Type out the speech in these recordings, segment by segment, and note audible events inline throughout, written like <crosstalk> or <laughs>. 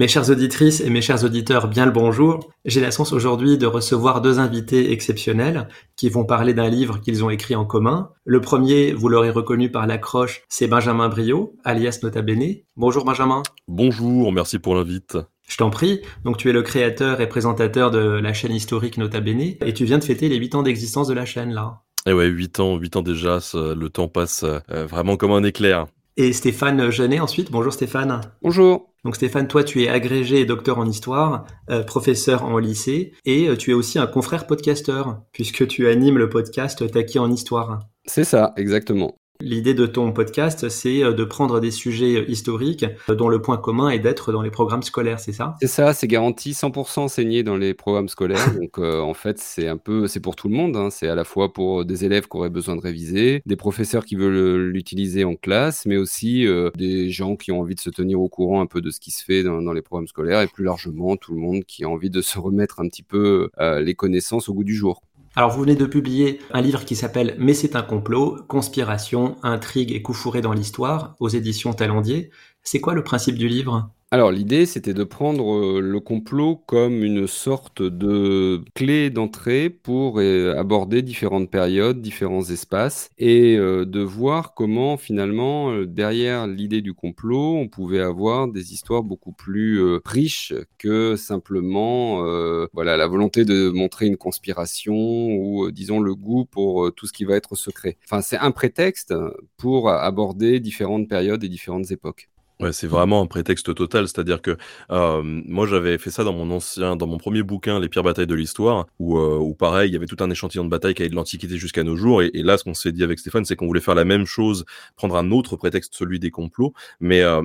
Mes chères auditrices et mes chers auditeurs, bien le bonjour. J'ai la chance aujourd'hui de recevoir deux invités exceptionnels qui vont parler d'un livre qu'ils ont écrit en commun. Le premier, vous l'aurez reconnu par l'accroche, c'est Benjamin Brio, alias Nota Bene. Bonjour Benjamin. Bonjour, merci pour l'invite. Je t'en prie. Donc tu es le créateur et présentateur de la chaîne historique Nota Bene et tu viens de fêter les 8 ans d'existence de la chaîne là. Et eh ouais, 8 ans, 8 ans déjà, le temps passe euh, vraiment comme un éclair. Et Stéphane Genet ensuite. Bonjour Stéphane. Bonjour. Donc Stéphane, toi tu es agrégé et docteur en histoire, euh, professeur en lycée, et euh, tu es aussi un confrère podcasteur, puisque tu animes le podcast Taki en histoire? C'est ça, exactement. L'idée de ton podcast, c'est euh, de prendre des sujets euh, historiques euh, dont le point commun est d'être dans les programmes scolaires, c'est ça? C'est ça, c'est garanti 100% enseigné dans les programmes scolaires. <laughs> Donc en fait, c'est un peu, c'est pour tout le monde. Hein. C'est à la fois pour des élèves qui auraient besoin de réviser, des professeurs qui veulent l'utiliser en classe, mais aussi des gens qui ont envie de se tenir au courant un peu de ce qui se fait dans, dans, les programmes scolaires et plus largement tout le monde qui a envie de se remettre un petit peu les connaissances au goût du jour. Alors vous venez de publier un livre qui s'appelle Mais c'est un complot, conspiration, intrigue et coup fourré dans l'histoire aux éditions Talendier. C'est quoi le principe du livre? Alors l'idée, c'était de prendre euh, le complot comme une sorte de clé d'entrée pour euh, aborder différentes périodes, différents espaces, et euh, de voir comment finalement, derrière l'idée du complot, on pouvait avoir des histoires beaucoup plus riches que simplement voilà, la volonté de montrer une conspiration ou disons le goût pour tout ce qui va être secret. Enfin, c'est un prétexte pour aborder différentes périodes et différentes époques. Ouais, c'est vraiment un prétexte total. C'est-à-dire que euh, moi, j'avais fait ça dans mon ancien, dans mon premier bouquin, Les pires batailles de l'histoire, où, euh, où pareil, il y avait tout un échantillon de batailles qui allait de l'Antiquité jusqu'à nos jours. Et, là, ce qu'on s'est dit avec Stéphane, c'est qu'on voulait faire la même chose, prendre un autre prétexte, celui des complots, mais euh,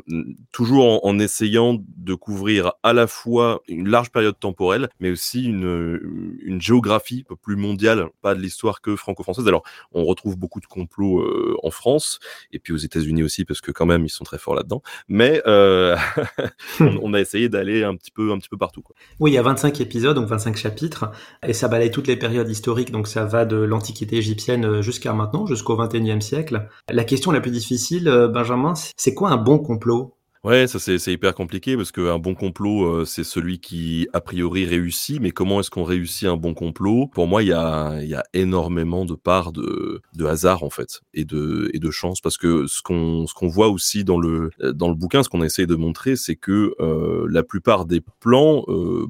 toujours en, en, essayant de couvrir à la fois une large période temporelle, mais aussi une, une géographie plus mondiale, pas de l'histoire que franco-française. Alors, on retrouve beaucoup de complots euh, en France, et puis aux États-Unis aussi, parce que quand même, ils sont très forts là-dedans mais euh, <laughs> on, a essayé d'aller un petit peu, un petit peu partout. Quoi. Oui, il y a 25 épisodes, donc 25 chapitres, et ça balaye toutes les périodes historiques, donc ça va de l'Antiquité égyptienne jusqu'à maintenant, jusqu'au 21e siècle. La question la plus difficile, euh, Benjamin, c'est quoi un bon complot? Ouais, ça c'est hyper compliqué parce qu'un bon complot, euh, c'est celui qui a priori réussit, mais comment est-ce qu'on réussit un bon complot? Pour moi, il y a, énormément de parts de, hasard en fait et de, chance. Parce que ce qu'on voit aussi dans le bouquin, ce qu'on essaye de montrer, c'est que euh, la plupart des plans, euh,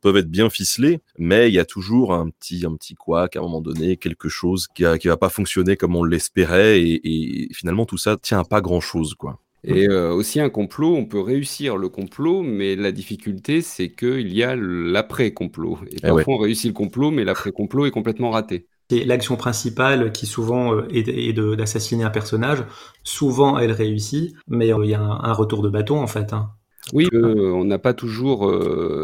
peuvent être bien ficelés, mais il y a toujours un petit un petit couac à un moment donné, quelque chose qui qui va pas fonctionner comme on l'espérait et, et finalement tout ça tient à pas grand chose quoi. Et euh, aussi un complot, on peut réussir le complot, mais la difficulté, c'est qu'il y a l'après-complot. Et eh parfois, on réussit le complot, mais l'après-complot est complètement raté. C'est l'action principale qui souvent euh, est, d'assassiner un personnage. Souvent, elle réussit, mais euh, il y a un, retour de bâton en fait. Hein. Oui, on n'a pas toujours,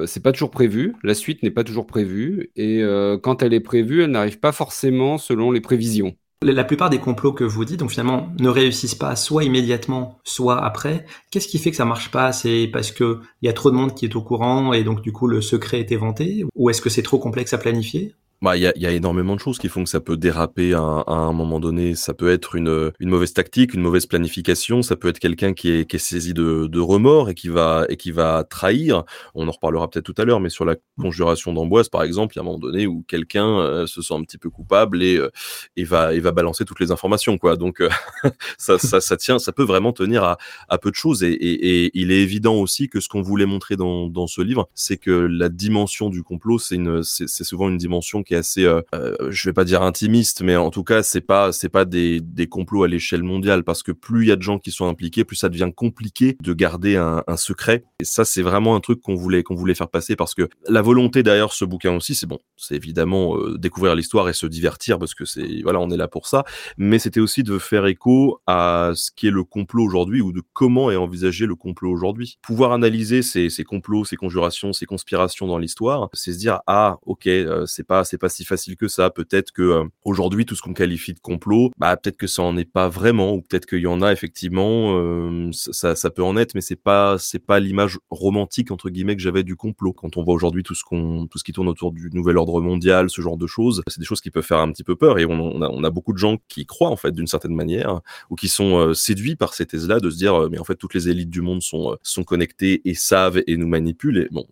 c'est pas toujours prévu. La suite n'est pas toujours prévue, et quand elle est prévue, elle n'arrive pas forcément selon les prévisions. La plupart des complots que vous dites, donc finalement, ne réussissent pas soit immédiatement, soit après. Qu'est-ce qui fait que ça marche pas? C'est parce que il y a trop de monde qui est au courant et donc du coup le secret est éventé, ou est-ce que c'est trop complexe à planifier? Bah, il y a, y a, énormément de choses qui font que ça peut déraper à, un moment donné. Ça peut être une, une mauvaise tactique, une mauvaise planification. Ça peut être quelqu'un qui est, qui est saisi de, de, remords et qui va et qui va trahir. On en reparlera peut-être tout à l'heure, mais sur la conjuration d'Amboise, par exemple, il y a un moment donné où quelqu'un euh, se sent un petit peu coupable et, euh, va et va balancer toutes les informations, quoi. Donc euh, <laughs> ça, ça, tient, ça peut vraiment tenir à, à peu de choses. Et, il est évident aussi que ce qu'on voulait montrer dans, dans ce livre, c'est que la dimension du complot, c'est une, c'est souvent une dimension qui est assez, euh, euh, je vais pas dire intimiste, mais en tout cas, c'est pas, c'est pas des, des complots à l'échelle mondiale parce que plus il y a de gens qui sont impliqués, plus ça devient compliqué de garder un, secret. Et ça, c'est vraiment un truc qu'on voulait, qu'on voulait faire passer parce que la volonté derrière ce bouquin aussi, c'est bon, c'est évidemment euh, découvrir l'histoire et se divertir parce que c'est, voilà, on est là pour ça. Mais c'était aussi de faire écho à ce qui est le complot aujourd'hui ou de comment est envisagé le complot aujourd'hui. Pouvoir analyser ces, ces complots, ces conjurations, ces conspirations dans l'histoire, c'est se dire ah ok, c'est pas c'est pas si facile que ça. Peut-être que euh, aujourd'hui tout ce qu'on qualifie de complot, bah peut-être que ça en est pas vraiment, ou peut-être qu'il y en a effectivement, euh, ça, ça peut en être, mais c'est pas c'est pas l'image romantique entre guillemets que j'avais du complot. Quand on voit aujourd'hui tout ce qu'on tout ce qui tourne autour du nouvel ordre mondial, ce genre de choses, c'est des choses qui peuvent faire un petit peu peur et on, on, a, on a beaucoup de gens qui croient en fait d'une certaine manière ou qui sont euh, séduits par ces thèses-là de se dire mais en fait toutes les élites du monde sont sont connectées et savent et nous manipulent. Et bon,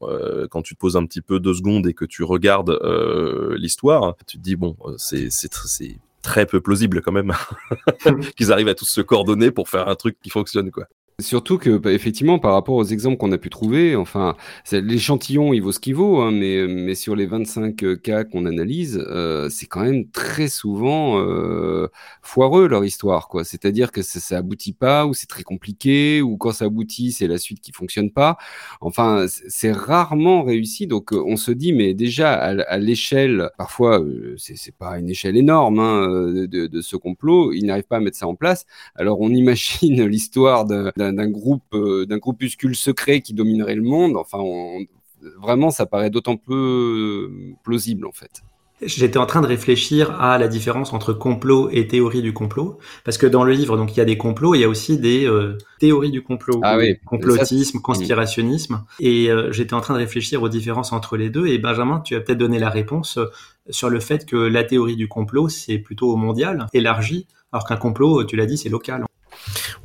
quand tu te poses un petit peu deux secondes et que tu regardes euh, l'histoire, tu te dis bon, euh, c'est c'est très peu plausible quand même <laughs> qu'ils arrivent à tous se coordonner pour faire un truc qui fonctionne quoi. Surtout que, bah, effectivement, par rapport aux exemples qu'on a pu trouver, enfin, l'échantillon, il vaut ce qu'il vaut, hein, mais, mais sur les 25 euh, cas qu'on analyse, euh, c'est quand même très souvent euh, foireux leur histoire, quoi. C'est-à-dire que ça, ça aboutit pas, ou c'est très compliqué, ou quand ça aboutit, c'est la suite qui fonctionne pas. Enfin, c'est rarement réussi. Donc, on se dit, mais déjà à, l'échelle, parfois, c'est pas une échelle énorme hein, de, de, ce complot, ils n'arrivent pas à mettre ça en place. Alors, on imagine <laughs> l'histoire d'un d'un groupe, euh, d'un groupuscule secret qui dominerait le monde. Enfin, vraiment, ça paraît d'autant plus euh, plausible en fait. J'étais en train de réfléchir à la différence entre complot et théorie du complot, parce que dans le livre, donc il y a des complots, il y a aussi des euh, théories du complot, ah complotisme, conspirationnisme, et j'étais en train de réfléchir aux différences entre les deux. Et Benjamin, tu as peut-être donné la réponse sur le fait que la théorie du complot c'est plutôt mondial, élargi, alors qu'un complot, tu l'as dit, c'est local.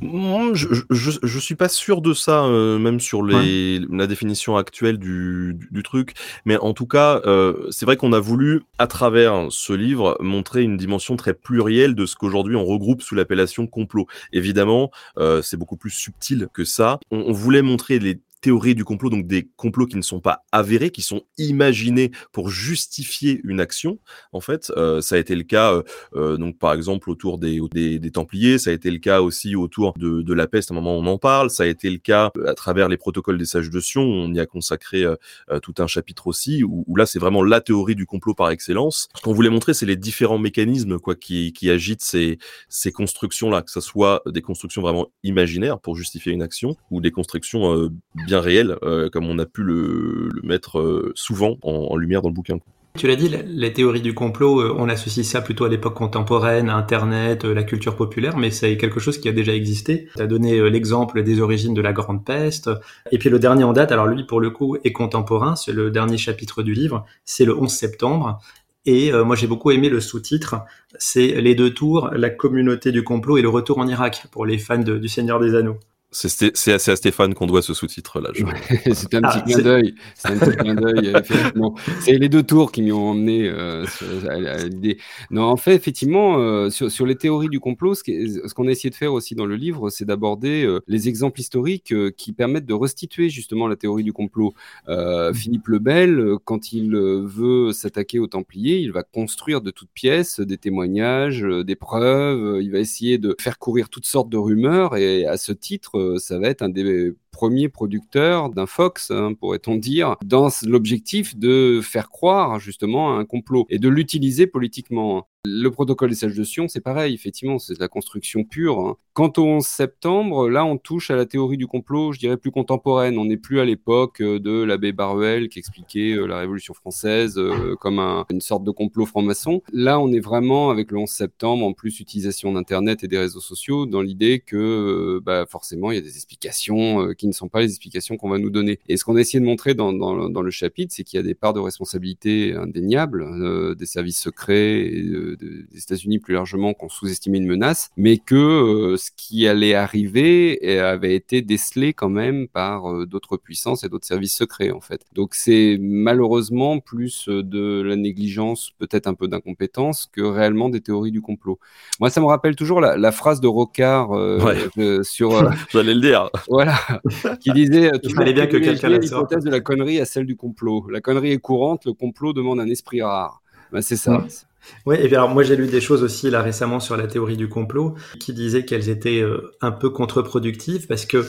Je, je, je, suis pas sûr de ça, euh, même sur les, la définition actuelle du, du, truc. Mais en tout cas, euh, c'est vrai qu'on a voulu, à travers ce livre, montrer une dimension très plurielle de ce qu'aujourd'hui on regroupe sous l'appellation complot. Évidemment, euh, c'est beaucoup plus subtil que ça. On, on voulait montrer les théories du complot, donc des complots qui ne sont pas avérés, qui sont imaginés pour justifier une action. En fait, euh, ça a été le cas, euh, euh, donc par exemple autour des, des, des, Templiers, ça a été le cas aussi autour de, de la peste. À un moment, on en parle. Ça a été le cas à travers les protocoles des sages de Sion. On y a consacré tout un chapitre aussi, où, où là, c'est vraiment la théorie du complot par excellence. Ce qu'on voulait montrer, c'est les différents mécanismes quoi qui, qui agitent ces, ces constructions-là, que ce soit des constructions vraiment imaginaires pour justifier une action, ou des constructions bien réel, euh, comme on a pu le, mettre euh, souvent en, lumière dans le bouquin. Tu l'as dit, les théories du complot, euh, on associe ça plutôt à l'époque contemporaine, Internet, la culture populaire, mais c'est quelque chose qui a déjà existé. Tu as donné l'exemple des origines de la Grande Peste. Et puis le dernier en date, alors lui pour le coup est contemporain, c'est le dernier chapitre du livre, c'est le 11 septembre. Et moi j'ai beaucoup aimé le sous-titre, c'est Les deux tours, la communauté du complot et le retour en Irak pour les fans du Seigneur des Anneaux. C'est à Stéphane qu'on doit ce sous-titre-là. <laughs> c'est un petit ah, clin d'œil. C'est un petit clin d'œil, <laughs> C'est les deux tours qui m'y ont emmené euh, à, l'idée. Non, en fait, effectivement, euh, sur, sur, les théories du complot, ce qu'on a essayé de faire aussi dans le livre, c'est d'aborder euh, les exemples historiques euh, qui permettent de restituer justement la théorie du complot. Mmh. Philippe le Bel, quand il veut s'attaquer aux Templiers, il va construire de toutes pièces des témoignages, des preuves. il va essayer de faire courir toutes sortes de rumeurs et à ce titre, euh, ça va être un des premiers producteurs d'un Fox, hein, pourrait-on dire, dans l'objectif de faire croire justement à un complot et de l'utiliser politiquement. Le protocole des sages de Sion, c'est pareil, effectivement, c'est de la construction pure. Hein. Quant au 11 septembre, là, on touche à la théorie du complot, je dirais plus contemporaine. On n'est plus à l'époque euh, de l'abbé Baruel qui expliquait euh, la Révolution française euh, comme une sorte de complot franc-maçon. Là, on est vraiment avec le 11 septembre, en plus utilisation d'Internet et des réseaux sociaux, dans l'idée que bah, forcément, il y a des explications qui ne sont pas les explications qu'on va nous donner. Et ce qu'on a essayé de montrer dans, le chapitre, c'est qu'il y a des parts de responsabilité indéniables des services secrets et des États-Unis plus largement qu'on sous-estimait une menace, mais que euh, ce qui allait arriver avait été décelé quand même par euh, d'autres puissances et d'autres services secrets en fait. Donc c'est malheureusement plus euh, de la négligence, peut-être un peu d'incompétence, que réellement des théories du complot. Moi, ça me rappelle toujours la, phrase de Rocard sur. <laughs> J'allais le dire. Voilà, qui disait. <laughs> Il fallait bien que quelqu'un l'hypothèse de la connerie à celle du complot. La connerie est courante, le complot demande un esprit rare. Ben, c'est ça. Oui, et bien alors moi j'ai lu des choses aussi là récemment sur la théorie du complot qui disaient qu'elles étaient euh, un peu contre-productives parce que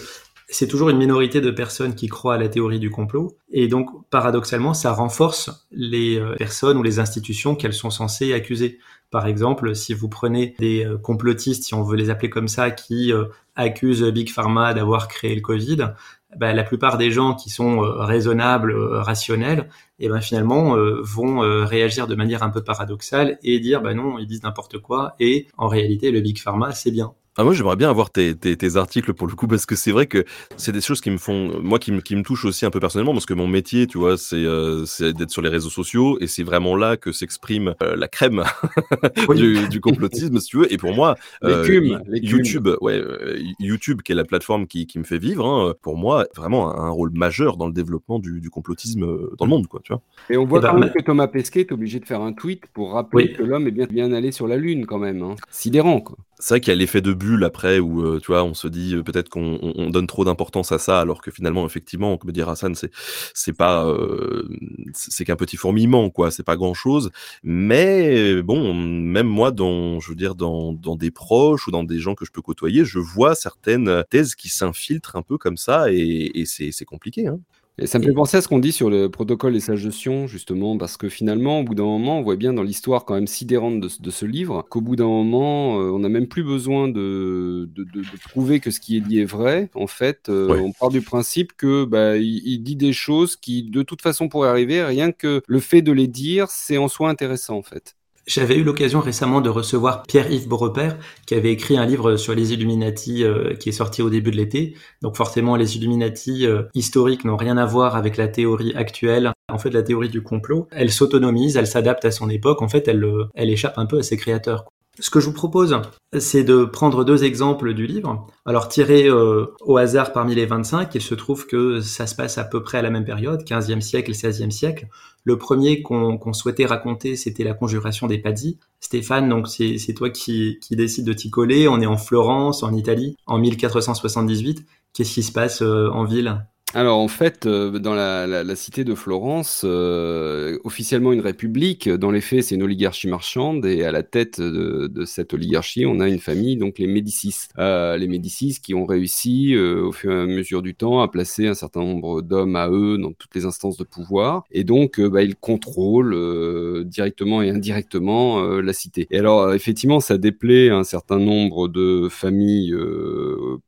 c'est toujours une minorité de personnes qui croient à la théorie du complot et donc paradoxalement ça renforce les euh, personnes ou les institutions qu'elles sont censées accuser. Par exemple, si vous prenez des euh, complotistes, si on veut les appeler comme ça, qui accusent Big Pharma d'avoir créé le Covid, bah, la plupart des gens qui sont euh, raisonnables, euh, rationnels, et ben finalement vont réagir de manière un peu paradoxale et dire bah non, ils disent n'importe quoi et en réalité le big pharma c'est bien. Ah, moi, j'aimerais bien avoir tes, tes, tes, articles pour le coup, parce que c'est vrai que c'est des choses qui me font, moi, qui me, qui me touchent aussi un peu personnellement, parce que mon métier, tu vois, c'est euh, d'être sur les réseaux sociaux, et c'est vraiment là que s'exprime euh, la crème <laughs> du, du, complotisme, si tu veux. Et pour moi, euh, YouTube, ouais, euh, YouTube, qui est la plateforme qui, qui me fait vivre, hein, pour moi, vraiment un, rôle majeur dans le développement du, du, complotisme dans le monde, quoi, tu vois. Et on voit eh ben, quand même que Thomas Pesquet est obligé de faire un tweet pour rappeler que l'homme est bien, bien allé sur la Lune, quand même. Hein. Sidérant, quoi c'est vrai qu'il y a l'effet de bulle après où euh, tu vois on se dit euh, peut-être qu'on donne trop d'importance à ça alors que finalement effectivement comme dit Hassan c'est c'est pas euh, c'est qu'un petit fourmillement quoi c'est pas grand chose mais bon même moi dans je veux dire dans dans des proches ou dans des gens que je peux côtoyer je vois certaines thèses qui s'infiltrent un peu comme ça et, et c'est c'est compliqué hein. Et ça me fait penser à ce qu'on dit sur le protocole des sages de Sion, justement, parce que finalement, au bout d'un moment, on voit bien dans l'histoire quand même sidérante de, de ce livre, qu'au bout d'un moment, euh, on n'a même plus besoin de, de, de, prouver que ce qui est dit est vrai. En fait, euh, on part du principe que bah, il, il, dit des choses qui, de toute façon, pourraient arriver, rien que le fait de les dire, c'est en soi intéressant, en fait. J'avais eu l'occasion récemment de recevoir Pierre-Yves Beaurepaire, qui avait écrit un livre sur les Illuminati euh, qui est sorti au début de l'été. Donc forcément, les Illuminati euh, historiques n'ont rien à voir avec la théorie actuelle. En fait, la théorie du complot, elle s'autonomise, elle s'adapte à son époque. En fait, elle, euh, elle échappe un peu à ses créateurs. Ce que je vous propose, c'est de prendre deux exemples du livre. Alors, tiré au hasard parmi les 25, il se trouve que ça se passe à peu près à la même période, 15e siècle, 16e siècle. Le premier qu'on souhaitait raconter, c'était la conjuration des Padis. Stéphane, donc c'est toi qui, qui décide de t'y coller. On est en Florence, en Italie, en 1478. Qu'est-ce qui se passe euh, en ville? Alors en fait, euh, dans la, la, la, cité de Florence, euh, officiellement une république, dans les faits c'est une oligarchie marchande et à la tête de, de, cette oligarchie on a une famille, donc les Médicis. Euh, les Médicis qui ont réussi euh, au fur et à mesure du temps à placer un certain nombre d'hommes à eux dans toutes les instances de pouvoir et donc euh, bah, ils contrôlent directement et indirectement la cité. Et alors effectivement ça déplaît un certain nombre de familles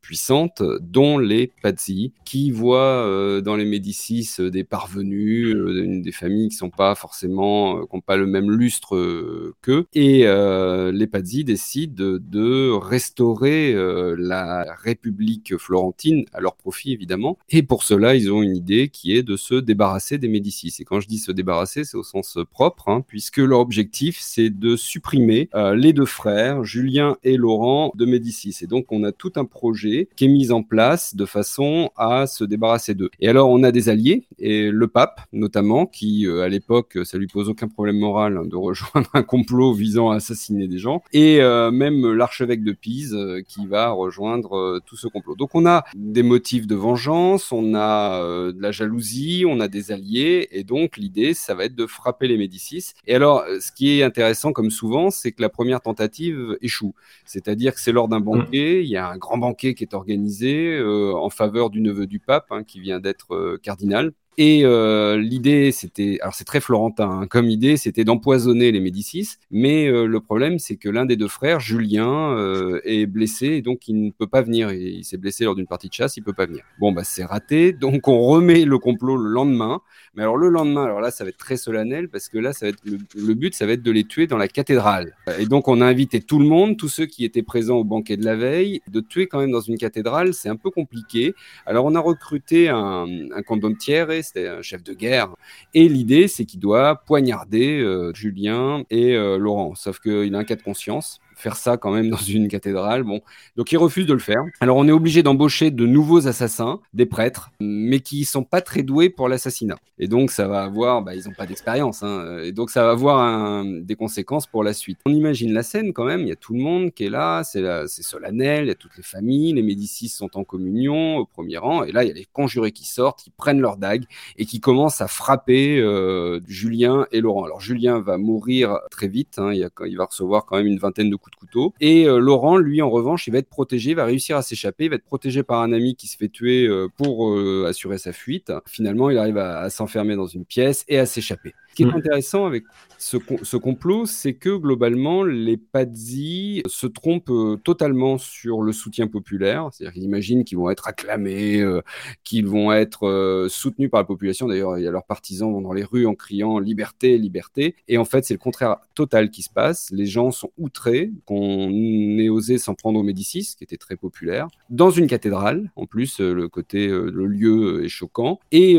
puissantes, dont les Pazzi, qui voient euh, dans les Médicis euh, des parvenus, euh, des familles qui sont pas forcément, qui n'ont pas le même lustre qu'eux. Et les Pazzi décident de, restaurer la République florentine à leur profit évidemment. Et pour cela, ils ont une idée qui est de se débarrasser des Médicis. Et quand je dis se débarrasser, c'est au sens propre, hein, puisque leur objectif, c'est de supprimer les deux frères, Julien et Laurent de Médicis. Et donc, on a tout un projet qui est mis en place de façon à se débarrasser deux. Et alors, on a des alliés, et le pape notamment, qui euh, à l'époque, ça lui pose aucun problème moral hein, de <laughs> rejoindre un complot visant à assassiner des gens, et euh, même l'archevêque de Pise euh, qui va rejoindre tout ce complot. Donc, on a des motifs de vengeance, on a de la jalousie, on a des alliés, et donc l'idée, ça va être de frapper les Médicis. Et alors, ce qui est intéressant, comme souvent, c'est que la première tentative échoue. C'est-à-dire que c'est lors d'un banquet, il y a un grand banquet qui est organisé en faveur du neveu du pape, hein, qui vient d'être euh, cardinal. Et euh, l'idée, c'était, alors c'est très florentin hein, comme idée, c'était d'empoisonner les Médicis. Mais euh, le problème, c'est que l'un des deux frères, Julien, est blessé donc il ne peut pas venir. Il, il s'est blessé lors d'une partie de chasse, il peut pas venir. Bon, bah c'est raté. Donc on remet le complot le lendemain. Mais alors le lendemain, alors là, ça va être très solennel parce que là, ça va être le, but, ça va être de les tuer dans la cathédrale. Et donc on a invité tout le monde, tous ceux qui étaient présents au banquet de la veille, de tuer quand même dans une cathédrale, c'est un peu compliqué. Alors on a recruté un, un condottiere c'était un chef de guerre. Et l'idée, c'est qu'il doit poignarder euh, Julien et euh, Laurent. Sauf qu'il a un cas de conscience faire ça quand même <laughs> dans une cathédrale. Bon, donc il refuse de le faire. Alors on est obligé d'embaucher de nouveaux assassins, des prêtres, mais qui sont pas très doués pour l'assassinat. Et donc ça va avoir, bah, ils n'ont pas d'expérience, hein, et donc ça va avoir des conséquences pour la suite. On imagine la scène quand même. Il y a tout le monde qui est là, c'est solennel, il y a toutes les familles, les Médicis sont en communion au premier rang, et là il y a les conjurés qui sortent, qui prennent leurs dagues et qui commencent à frapper euh, Julien et Laurent. Alors Julien va mourir très vite, hein, il, il va recevoir quand même une vingtaine de coups de couteau. Et euh, Laurent, lui, en revanche, il va être protégé, il va réussir à s'échapper, il va être protégé par un ami qui se fait tuer euh, pour euh, assurer sa fuite. Finalement, il arrive à, s'enfermer dans une pièce et à s'échapper. Ce qui est mm. intéressant avec ce, complot, c'est que globalement, les Pazzi se trompent euh, totalement sur le soutien populaire. C'est-à-dire qu'ils imaginent qu'ils vont être acclamés, euh, qu'ils vont être euh, soutenus par la population. D'ailleurs, il y a leurs partisans vont dans les rues en criant liberté, liberté. Et en fait, c'est le contraire total qui se passe. Les gens sont outrés qu'on ait osé s'en prendre au Médicis, qui était très populaire, dans une cathédrale. En plus, le côté, le lieu est choquant. Et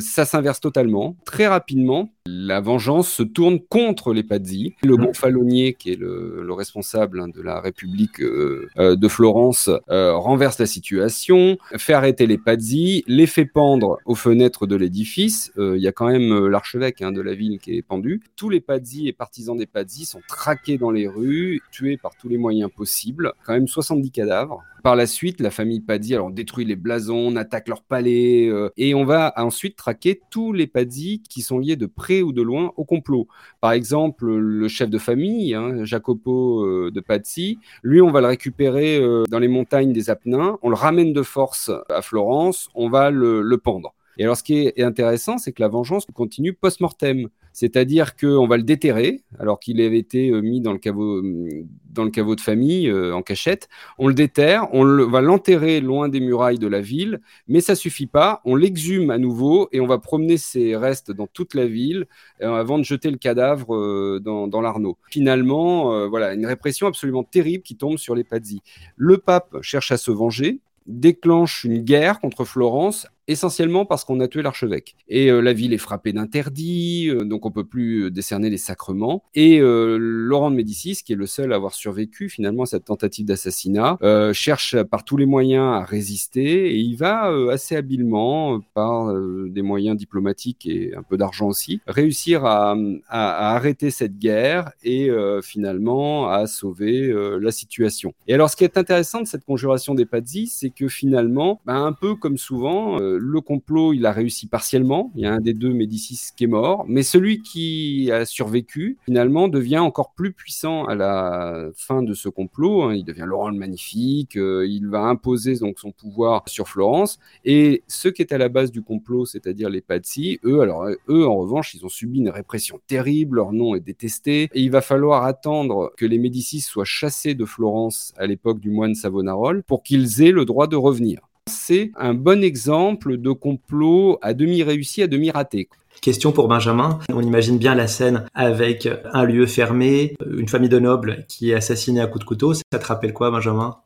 ça s'inverse totalement. Très rapidement, la vengeance se tourne contre les Pazzi. Le gonfalonier, qui est le, responsable hein, de la République euh, euh, de Florence, euh, renverse la situation, fait arrêter les Pazzi, les fait pendre aux fenêtres de l'édifice. Il y a quand même l'archevêque hein, de la ville qui est pendu. Tous les Pazzi et partisans des Pazzi sont traqués dans les rues, tués par tous les moyens possibles. Quand même 70 cadavres. Par la suite, la famille Pazzi alors détruit les blasons, on attaque leur palais et on va ensuite traquer tous les Pazzi qui sont liés de près ou de loin au complot. Par exemple, le chef de famille, hein, Jacopo euh, de Pazzi, lui, on va le récupérer euh, dans les montagnes des Apennins, on le ramène de force à Florence, on va le pendre. Et alors, ce qui est intéressant, c'est que la vengeance continue post-mortem. C'est-à-dire qu'on va le déterrer, alors qu'il avait été euh, mis dans le caveau, euh, dans le caveau de famille, euh, en cachette. On le déterre, on va l'enterrer loin des murailles de la ville, mais ça suffit pas. On l'exhume à nouveau et on va promener ses restes dans toute la ville avant de jeter le cadavre dans, dans l'Arnaud. Finalement, voilà, une répression absolument terrible qui tombe sur les Pazzi. Le pape cherche à se venger, déclenche une guerre contre Florence essentiellement parce qu'on a tué l'archevêque. Et euh, la ville est frappée d'interdits, euh, donc on peut plus euh, décerner les sacrements. Et Laurent de Médicis, qui est le seul à avoir survécu finalement à cette tentative d'assassinat, cherche par tous les moyens à résister et il va assez habilement, par des moyens diplomatiques et un peu d'argent aussi, réussir à, à, arrêter cette guerre et finalement à sauver la situation. Et alors ce qui est intéressant de cette conjuration des Pazzi, c'est que finalement, bah, un peu comme souvent, le complot, il a réussi partiellement. Il y a un des deux Médicis qui est mort, mais celui qui a survécu, finalement, devient encore plus puissant à la fin de ce complot. Hein. Il devient Laurent le Magnifique. Euh, il va imposer donc son pouvoir sur Florence. Et ceux qui étaient à la base du complot, c'est-à-dire les Pazzi, eux, alors eux, en revanche, ils ont subi une répression terrible. Leur nom est détesté. Et il va falloir attendre que les Médicis soient chassés de Florence à l'époque du moine Savonarole pour qu'ils aient le droit de revenir c'est un bon exemple de complot à demi réussi, à demi raté. Question pour Benjamin. On imagine bien la scène avec un lieu fermé, une famille de nobles qui est assassinée à coups de couteau. Ça te rappelle quoi, Benjamin?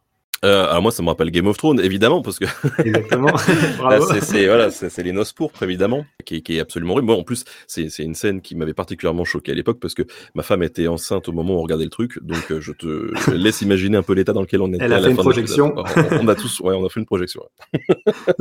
Euh, alors moi, ça me rappelle Game of Thrones, évidemment, parce que <laughs> exactement. c'est voilà, c'est les noces pourpres, évidemment, qui, qui est absolument horrible. Moi, en plus, c'est une scène qui m'avait particulièrement choqué à l'époque parce que ma femme était enceinte au moment où on regardait le truc, donc euh, je te laisse imaginer un peu l'état dans lequel on était. Elle a fait une projection. On, a tous, ouais, on a fait une projection. <laughs>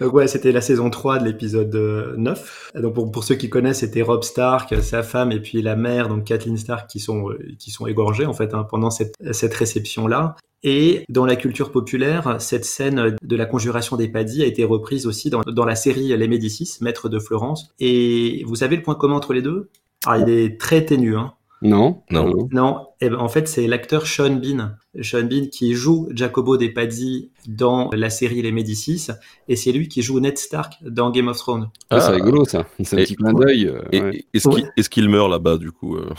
donc ouais, c'était la saison 3 de l'épisode 9. Donc pour, pour, ceux qui connaissent, c'était Rob Stark, sa femme et puis la mère, donc Kathleen Stark, qui sont euh, qui sont égorgés en fait hein, pendant cette cette réception là. Et dans la culture populaire, cette scène de la conjuration des Padis a été reprise aussi dans, dans la série Les Médicis, Maître de Florence. Et vous savez le point commun entre les deux? Ah, Il est très ténu. Hein. Non, non. Non, eh ben, en fait, c'est l'acteur Sean Bean. Sean Bean qui joue Jacobo de Pazzi dans la série Les Médicis, et c'est lui qui joue Ned Stark dans Game of Thrones. Ah, c'est rigolo ça. C'est un petit clin d'œil. Euh, est-ce qu'il meurt là-bas du coup euh?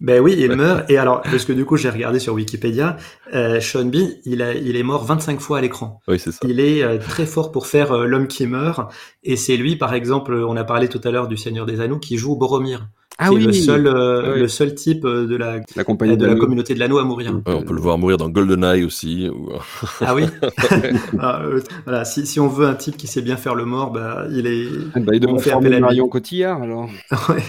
Ben oui, il meurt. Et alors, parce que du coup, j'ai regardé sur Wikipédia, euh, Sean Bean, il, a, il est mort 25 fois à l'écran. Oui, c'est ça. Il est euh, très fort pour faire euh, l'homme qui meurt. Et c'est lui, par exemple, on a parlé tout à l'heure du Seigneur des Anneaux, qui joue Boromir. Ah oui, le seul, euh, le seul type de la, la, compagnie de, la communauté de l'anneau à mourir. on peut le voir mourir dans GoldenEye aussi. ah oui. <laughs> <laughs> ah, voilà, si, si on veut un type qui sait bien faire le mort, bah, il est. Ah bah, il devrait faire Marion Cotillard alors. <laughs> ouais.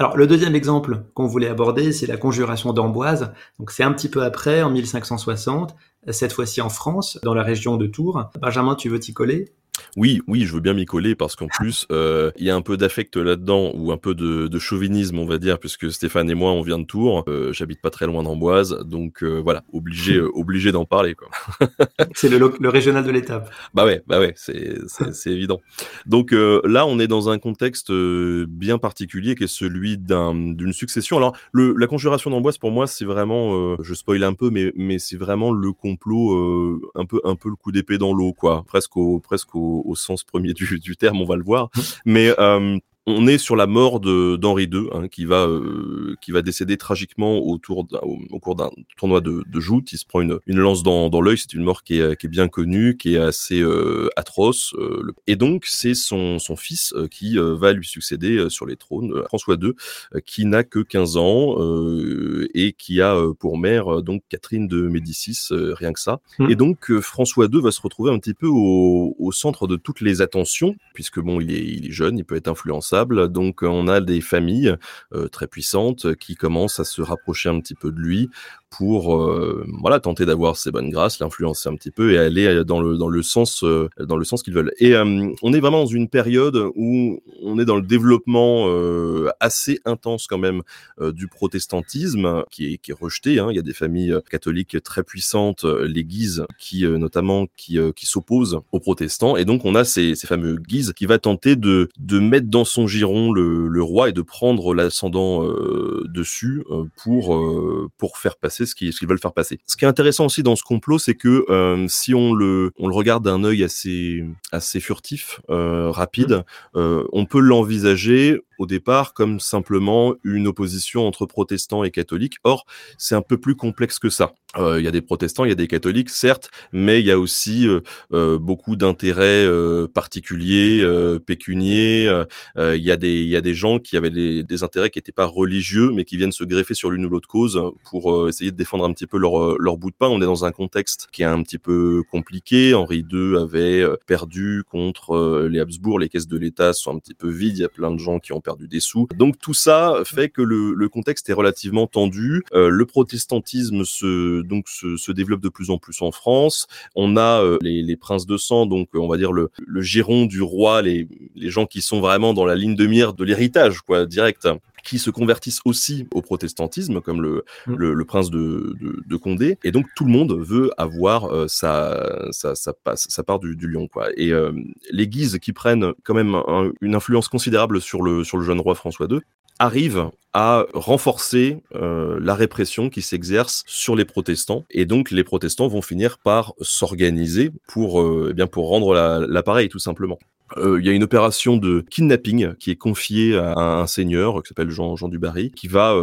Alors le deuxième exemple qu'on voulait aborder, c'est la conjuration d'Amboise. Donc c'est un petit peu après, en 1560, cette fois-ci en France, dans la région de Tours. Benjamin, tu veux t'y coller? Oui, oui, je veux bien m'y coller parce qu'en plus, euh, il y a un peu d'affect là-dedans ou un peu de, chauvinisme, on va dire, puisque Stéphane et moi, on vient de Tours. Euh, j'habite pas très loin d'Amboise, donc euh, voilà, obligé, <laughs> obligé d'en parler. <laughs> c'est le, le, régional de l'étape. Bah ouais, bah ouais, c'est évident. Donc là, on est dans un contexte bien particulier qui est celui d'une succession. Alors, le, la conjuration d'Amboise, pour moi, c'est vraiment, je spoil un peu, mais, mais c'est vraiment le complot, un peu, un peu le coup d'épée dans l'eau, quoi, presque au, presque au au, sens premier du, terme, on va le voir. Mais euh, on est sur la mort d'Henri II, hein, qui va qui va décéder tragiquement autour au, cours d'un tournoi de, de joute. Il se prend une, une lance dans, dans l'œil. C'est une mort qui est, qui est bien connue, qui est assez atroce. et donc c'est son son fils qui va lui succéder sur les trônes, François II, qui n'a que 15 ans et qui a pour mère donc Catherine de Médicis, rien que ça. Mmh. Et donc François II va se retrouver un petit peu au, au centre de toutes les attentions, puisque bon, il est, il est jeune, il peut être influençable. Donc on a des familles très puissantes qui commencent à se rapprocher un petit peu de lui pour euh, voilà tenter d'avoir ses bonnes grâces, l'influencer un petit peu et aller dans le dans le sens euh, dans le sens qu'ils veulent. Et euh, on est vraiment dans une période où on est dans le développement assez intense quand même du protestantisme qui est qui est rejeté. Hein. Il y a des familles catholiques très puissantes, les Guises, qui notamment qui qui s'opposent aux protestants. Et donc on a ces, ces fameux Guises qui va tenter de de mettre dans son giron le, le roi et de prendre l'ascendant dessus pour pour faire passer ce qu'ils veulent faire passer. Ce qui est intéressant aussi dans ce complot, c'est que euh, si on le, on le regarde d'un œil assez, assez furtif, euh, rapide, mmh. euh, on peut l'envisager au départ comme simplement une opposition entre protestants et catholiques. Or, c'est un peu plus complexe que ça. Euh, il y a des protestants, il y a des catholiques, certes, mais il y a aussi euh, euh, beaucoup d'intérêts particuliers, pécuniers. Il y a des y a des gens qui avaient des, des intérêts qui n'étaient pas religieux, mais qui viennent se greffer sur l'une ou l'autre cause pour essayer de défendre un petit peu leur leur bout de pain. On est dans un contexte qui est un petit peu compliqué. Henri II avait perdu contre les Habsbourg, les caisses de l'État sont un petit peu vides. Il y a plein de gens qui ont perdu des sous. Donc tout ça fait que le, le contexte est relativement tendu. le protestantisme se donc se, développe de plus en plus en France. On a euh, les, princes de sang, donc on va dire le, le giron du roi, les, les gens qui sont vraiment dans la ligne de mire de l'héritage, quoi, direct qui se convertissent aussi au protestantisme, comme le, mm. le, prince de, de, Condé. Et donc tout le monde veut avoir euh, sa, sa, sa, sa, part du, du lion. Quoi. Et euh, les Guises, qui prennent quand même une influence considérable sur le, sur le jeune roi François II, arrive à renforcer euh, la répression qui s'exerce sur les protestants et donc les protestants vont finir par s'organiser pour euh, eh bien pour rendre l'appareil tout simplement. Euh, il y a une opération de kidnapping qui est confiée à un seigneur qui s'appelle Jean, Jean Dubarry qui va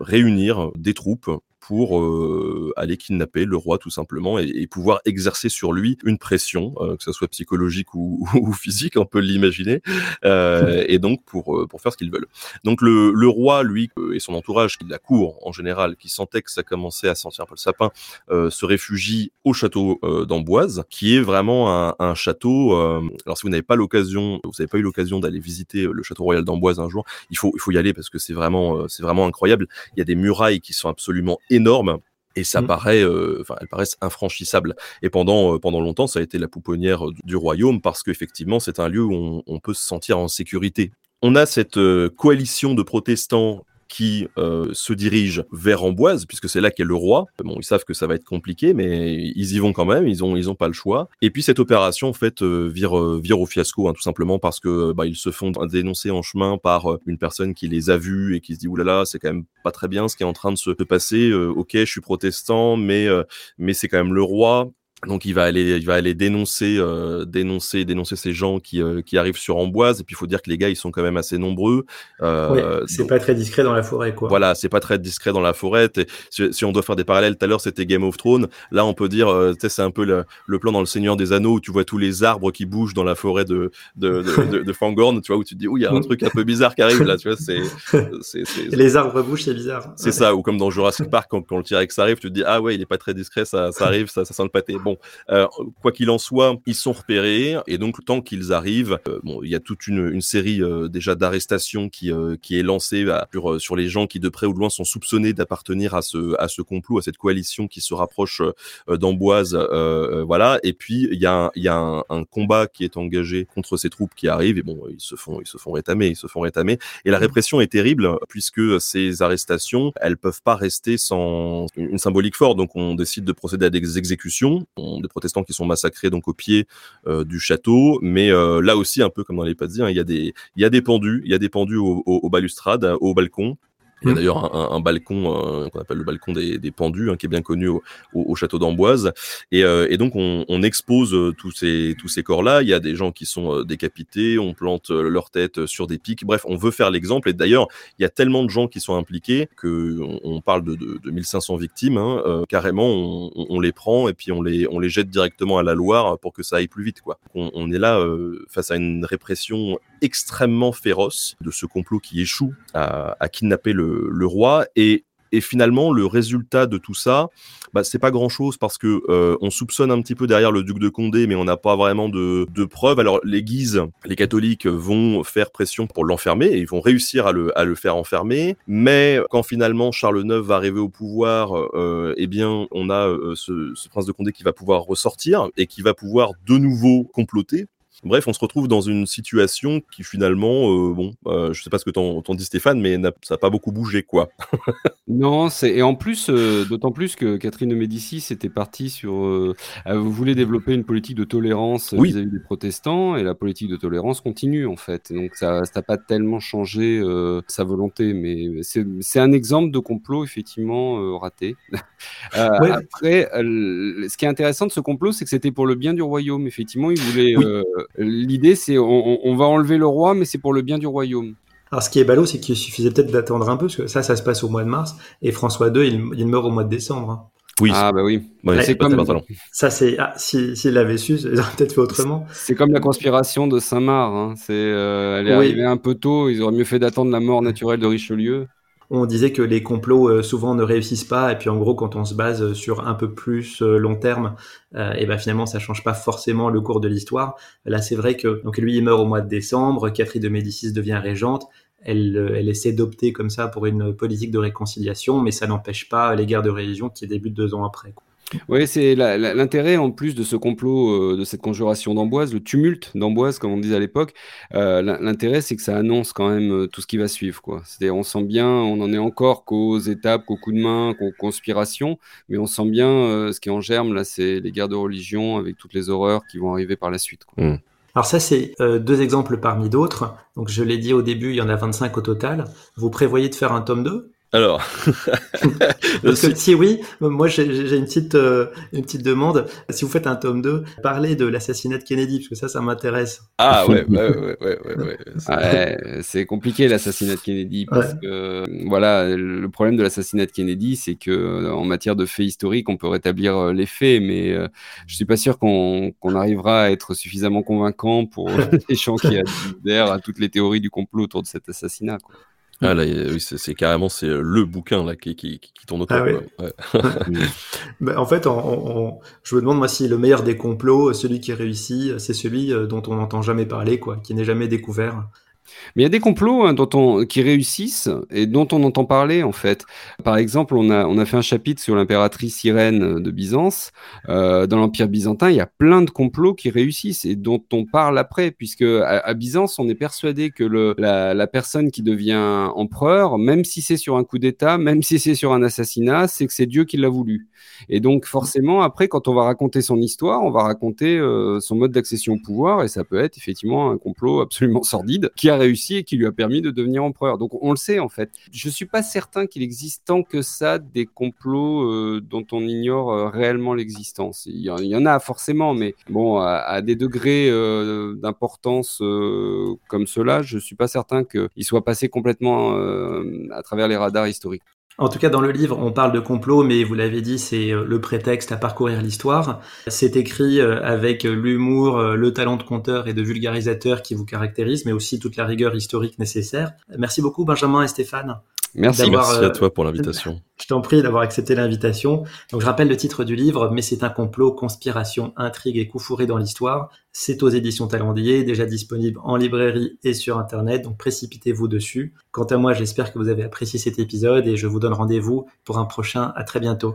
réunir des troupes pour euh, aller kidnapper le roi tout simplement et, pouvoir exercer sur lui une pression, euh, que ce soit psychologique ou, <laughs> ou physique, on peut l'imaginer, euh, <laughs> et donc pour euh, pour faire ce qu'ils veulent. Donc le, le roi, lui et son entourage, la cour en général, qui sentait que ça commençait à sentir un peu le sapin, se réfugie au château d'Amboise, qui est vraiment un, un château. alors si vous n'avez pas l'occasion, vous n'avez pas eu l'occasion d'aller visiter le château royal d'Amboise un jour, il faut il faut y aller parce que c'est vraiment c'est vraiment incroyable. Il y a des murailles qui sont absolument énorme et ça mmh. paraît, euh, enfin, elles paraissent infranchissables. Et pendant euh, pendant longtemps, ça a été la pouponnière du, royaume parce qu'effectivement, c'est un lieu où on, peut se sentir en sécurité. On a cette euh, coalition de protestants qui euh, se dirigent vers Amboise, puisque c'est là qu'est le roi. Bon, ils savent que ça va être compliqué, mais ils y vont quand même, ils ont, ils ont pas le choix. Et puis cette opération, en fait, euh, vire, euh, vire au fiasco, hein, tout simplement parce que bah, ils se font dénoncer en chemin par une personne qui les a vus et qui se dit, oulala, c'est quand même pas très bien ce qui est en train de se passer. ok, je suis protestant, mais, mais c'est quand même le roi. Donc il va aller, il va aller dénoncer, euh, dénoncer, dénoncer ces gens qui, euh, qui arrivent sur Amboise. Et puis il faut dire que les gars, ils sont quand même assez nombreux. Euh, c'est pas très discret dans la forêt, quoi. Voilà, c'est pas très discret dans la forêt. Si, si, on doit faire des parallèles, tout à l'heure c'était Game of Thrones. Là, on peut dire, euh, c'est un peu le, le, plan dans le Seigneur des Anneaux où tu vois tous les arbres qui bougent dans la forêt de de, de, <laughs> de, Fangorn. Tu vois où tu te dis, où il y a un truc un peu bizarre qui arrive là. Tu vois, c'est, <laughs> les arbres bougent, c'est bizarre. C'est ça. Ou comme dans Jurassic Park, quand, quand le T-Rex arrive, tu te dis, ah ouais, il est pas très discret, ça, ça arrive, ça, ça sent le pâté. Bon, euh, quoi qu'il en soit, ils sont repérés et donc tant qu'ils arrivent, euh, bon, il y a toute une, une série euh, déjà d'arrestations qui qui est lancée sur, sur les gens qui de près ou de loin sont soupçonnés d'appartenir à ce à ce complot, à cette coalition qui se rapproche d'Amboise, voilà. Et puis il y a il y a un, un, combat qui est engagé contre ces troupes qui arrivent et bon, ils se font ils se font rétamer, ils se font rétamer et la répression est terrible puisque ces arrestations, elles peuvent pas rester sans une symbolique forte. Donc on décide de procéder à des exécutions, on, protestants qui sont massacrés donc au pied euh, du château. Mais euh, là aussi, un peu comme dans les Pazzi, hein, il y a des il y a des pendus, il y a des pendus aux au, balustrades, au balcon. Il y a mmh. d'ailleurs un, balcon euh, qu'on appelle le balcon des, pendus, hein, qui est bien connu au, château d'Amboise. Et, euh, donc on, expose euh, tous ces tous ces corps-là. Il y a des gens qui sont décapités, on plante leur tête sur des pics. Bref, on veut faire l'exemple. Et d'ailleurs, il y a tellement de gens qui sont impliqués que on, parle de, de, 1500 victimes. Hein, carrément, on, les prend et puis on les on les jette directement à la Loire pour que ça aille plus vite. Quoi. On, est là face à une répression extrêmement féroce de ce complot qui échoue à, à kidnapper le le, roi. Et, finalement, le résultat de tout ça, bah, c'est pas grand chose parce que euh, on soupçonne un petit peu derrière le duc de Condé, mais on n'a pas vraiment de, preuves. Alors, les Guises, les catholiques vont faire pression pour l'enfermer et ils vont réussir à le, faire enfermer. Mais quand finalement Charles IX va arriver au pouvoir, euh, eh bien, on a euh, ce, ce prince de Condé qui va pouvoir ressortir et qui va pouvoir de nouveau comploter Bref, on se retrouve dans une situation qui finalement, euh, bon, euh, je sais pas ce que t'en, dis Stéphane, mais ça n'a pas beaucoup bougé, quoi. <laughs> non, c'est et en plus, euh, d'autant plus que Catherine de Médicis était partie sur, vous voulez développer une politique de tolérance vis-à-vis des protestants, et la politique de tolérance continue en fait. Donc ça, n'a pas tellement changé sa volonté, mais c'est, un exemple de complot effectivement raté. <laughs> Après, ce qui est intéressant de ce complot, c'est que c'était pour le bien du royaume. Effectivement, il voulait L'idée, c'est on, va enlever le roi, mais c'est pour le bien du royaume. Alors, ce qui est ballot, c'est qu'il suffisait peut-être d'attendre un peu, parce que ça, ça se passe au mois de mars, et François II, il, meurt au mois de décembre. Hein. Oui. Ah bah oui. c'est comme ça. C'est ah, s'il l'avait su, il aurait peut-être fait autrement. C'est comme la conspiration de Saint-Marc. Hein. C'est euh, elle est arrivée un peu tôt. Ils auraient mieux fait d'attendre la mort naturelle de Richelieu on disait que les complots euh, souvent ne réussissent pas et puis en gros quand on se base sur un peu plus euh, long terme euh, et ben finalement ça change pas forcément le cours de l'histoire. Là c'est vrai que donc lui il meurt au mois de décembre Catherine de Médicis devient régente elle, elle essaie d'opter comme ça pour une politique de réconciliation mais ça n'empêche pas les guerres de religion qui débutent deux ans après oui, c'est l'intérêt en plus de ce complot, euh, de cette conjuration d'Amboise, le tumulte d'Amboise, comme on disait à l'époque. Euh, l'intérêt, c'est que ça annonce quand même euh, tout ce qui va suivre. C'est-à-dire, on sent bien, on en est encore qu'aux étapes, qu'aux coups de main, qu'aux conspirations, mais on sent bien ce qui est en germe là, c'est les guerres de religion avec toutes les horreurs qui vont arriver par la suite. Mmh. Alors ça, c'est deux exemples parmi d'autres. Donc je l'ai dit au début, il y en a 25 au total. Vous prévoyez de faire un tome 2 alors, <laughs> si oui, moi j'ai une petite euh, une petite demande. Si vous faites un tome 2, parlez de l'assassinat de Kennedy parce que ça, ça m'intéresse. Ah ouais, ouais, ouais, ouais, ouais, ouais. <laughs> c'est compliqué l'assassinat de Kennedy parce que voilà, le problème de l'assassinat de Kennedy, c'est que en matière de faits historiques, on peut rétablir euh, les faits, mais euh, je suis pas sûr qu'on arrivera à être suffisamment convaincant pour <laughs> les gens qui adhèrent à toutes les théories du complot autour de cet assassinat. Quoi. Ah là, oui, c'est carrément c'est euh, le bouquin là qui, qui, qui tourne autour. Ah <laughs> bah, en fait, je me demande moi si le meilleur des complots, celui qui réussit, c'est celui euh, dont on n'entend jamais parler, quoi, qui n'est jamais découvert. Mais il y a des complots hein, dont on, qui réussissent et dont on entend parler en fait. Par exemple, on a, on a fait un chapitre sur l'impératrice Irène de Byzance. Euh, dans l'Empire byzantin, il y a plein de complots qui réussissent et dont on parle après, puisque à, Byzance, on est persuadé que la, personne qui devient empereur, même si c'est sur un coup d'État, même si c'est sur un assassinat, c'est que c'est Dieu qui l'a voulu. Et donc forcément, après, quand on va raconter son histoire, on va raconter euh, son mode d'accession au pouvoir et ça peut être effectivement un complot absolument sordide qui a réussi et qui lui a permis de devenir empereur. Donc on le sait en fait. Je suis pas certain qu'il existe tant que ça des complots euh, dont on ignore euh, réellement l'existence. Il, y en a forcément, mais bon, à, des degrés euh, d'importance comme cela, je suis pas certain qu'il soit passé complètement à travers les radars historiques. En tout cas, dans le livre, on parle de complot, mais vous l'avez dit, c'est euh, le prétexte à parcourir l'histoire. C'est écrit euh, avec l'humour, euh, le talent de conteur et de vulgarisateur qui vous caractérise, mais aussi toute la rigueur historique nécessaire. Merci beaucoup, Benjamin et Stéphane. Merci, merci à toi pour l'invitation. <laughs> Je t'en prie d'avoir accepté l'invitation. Donc je rappelle le titre du livre, mais c'est un complot, conspiration, intrigue et coup fourré dans l'histoire. C'est aux éditions Talendier, déjà disponible en librairie et sur Internet, donc précipitez-vous dessus. Quant à moi, j'espère que vous avez apprécié cet épisode et je vous donne rendez-vous pour un prochain. À très bientôt.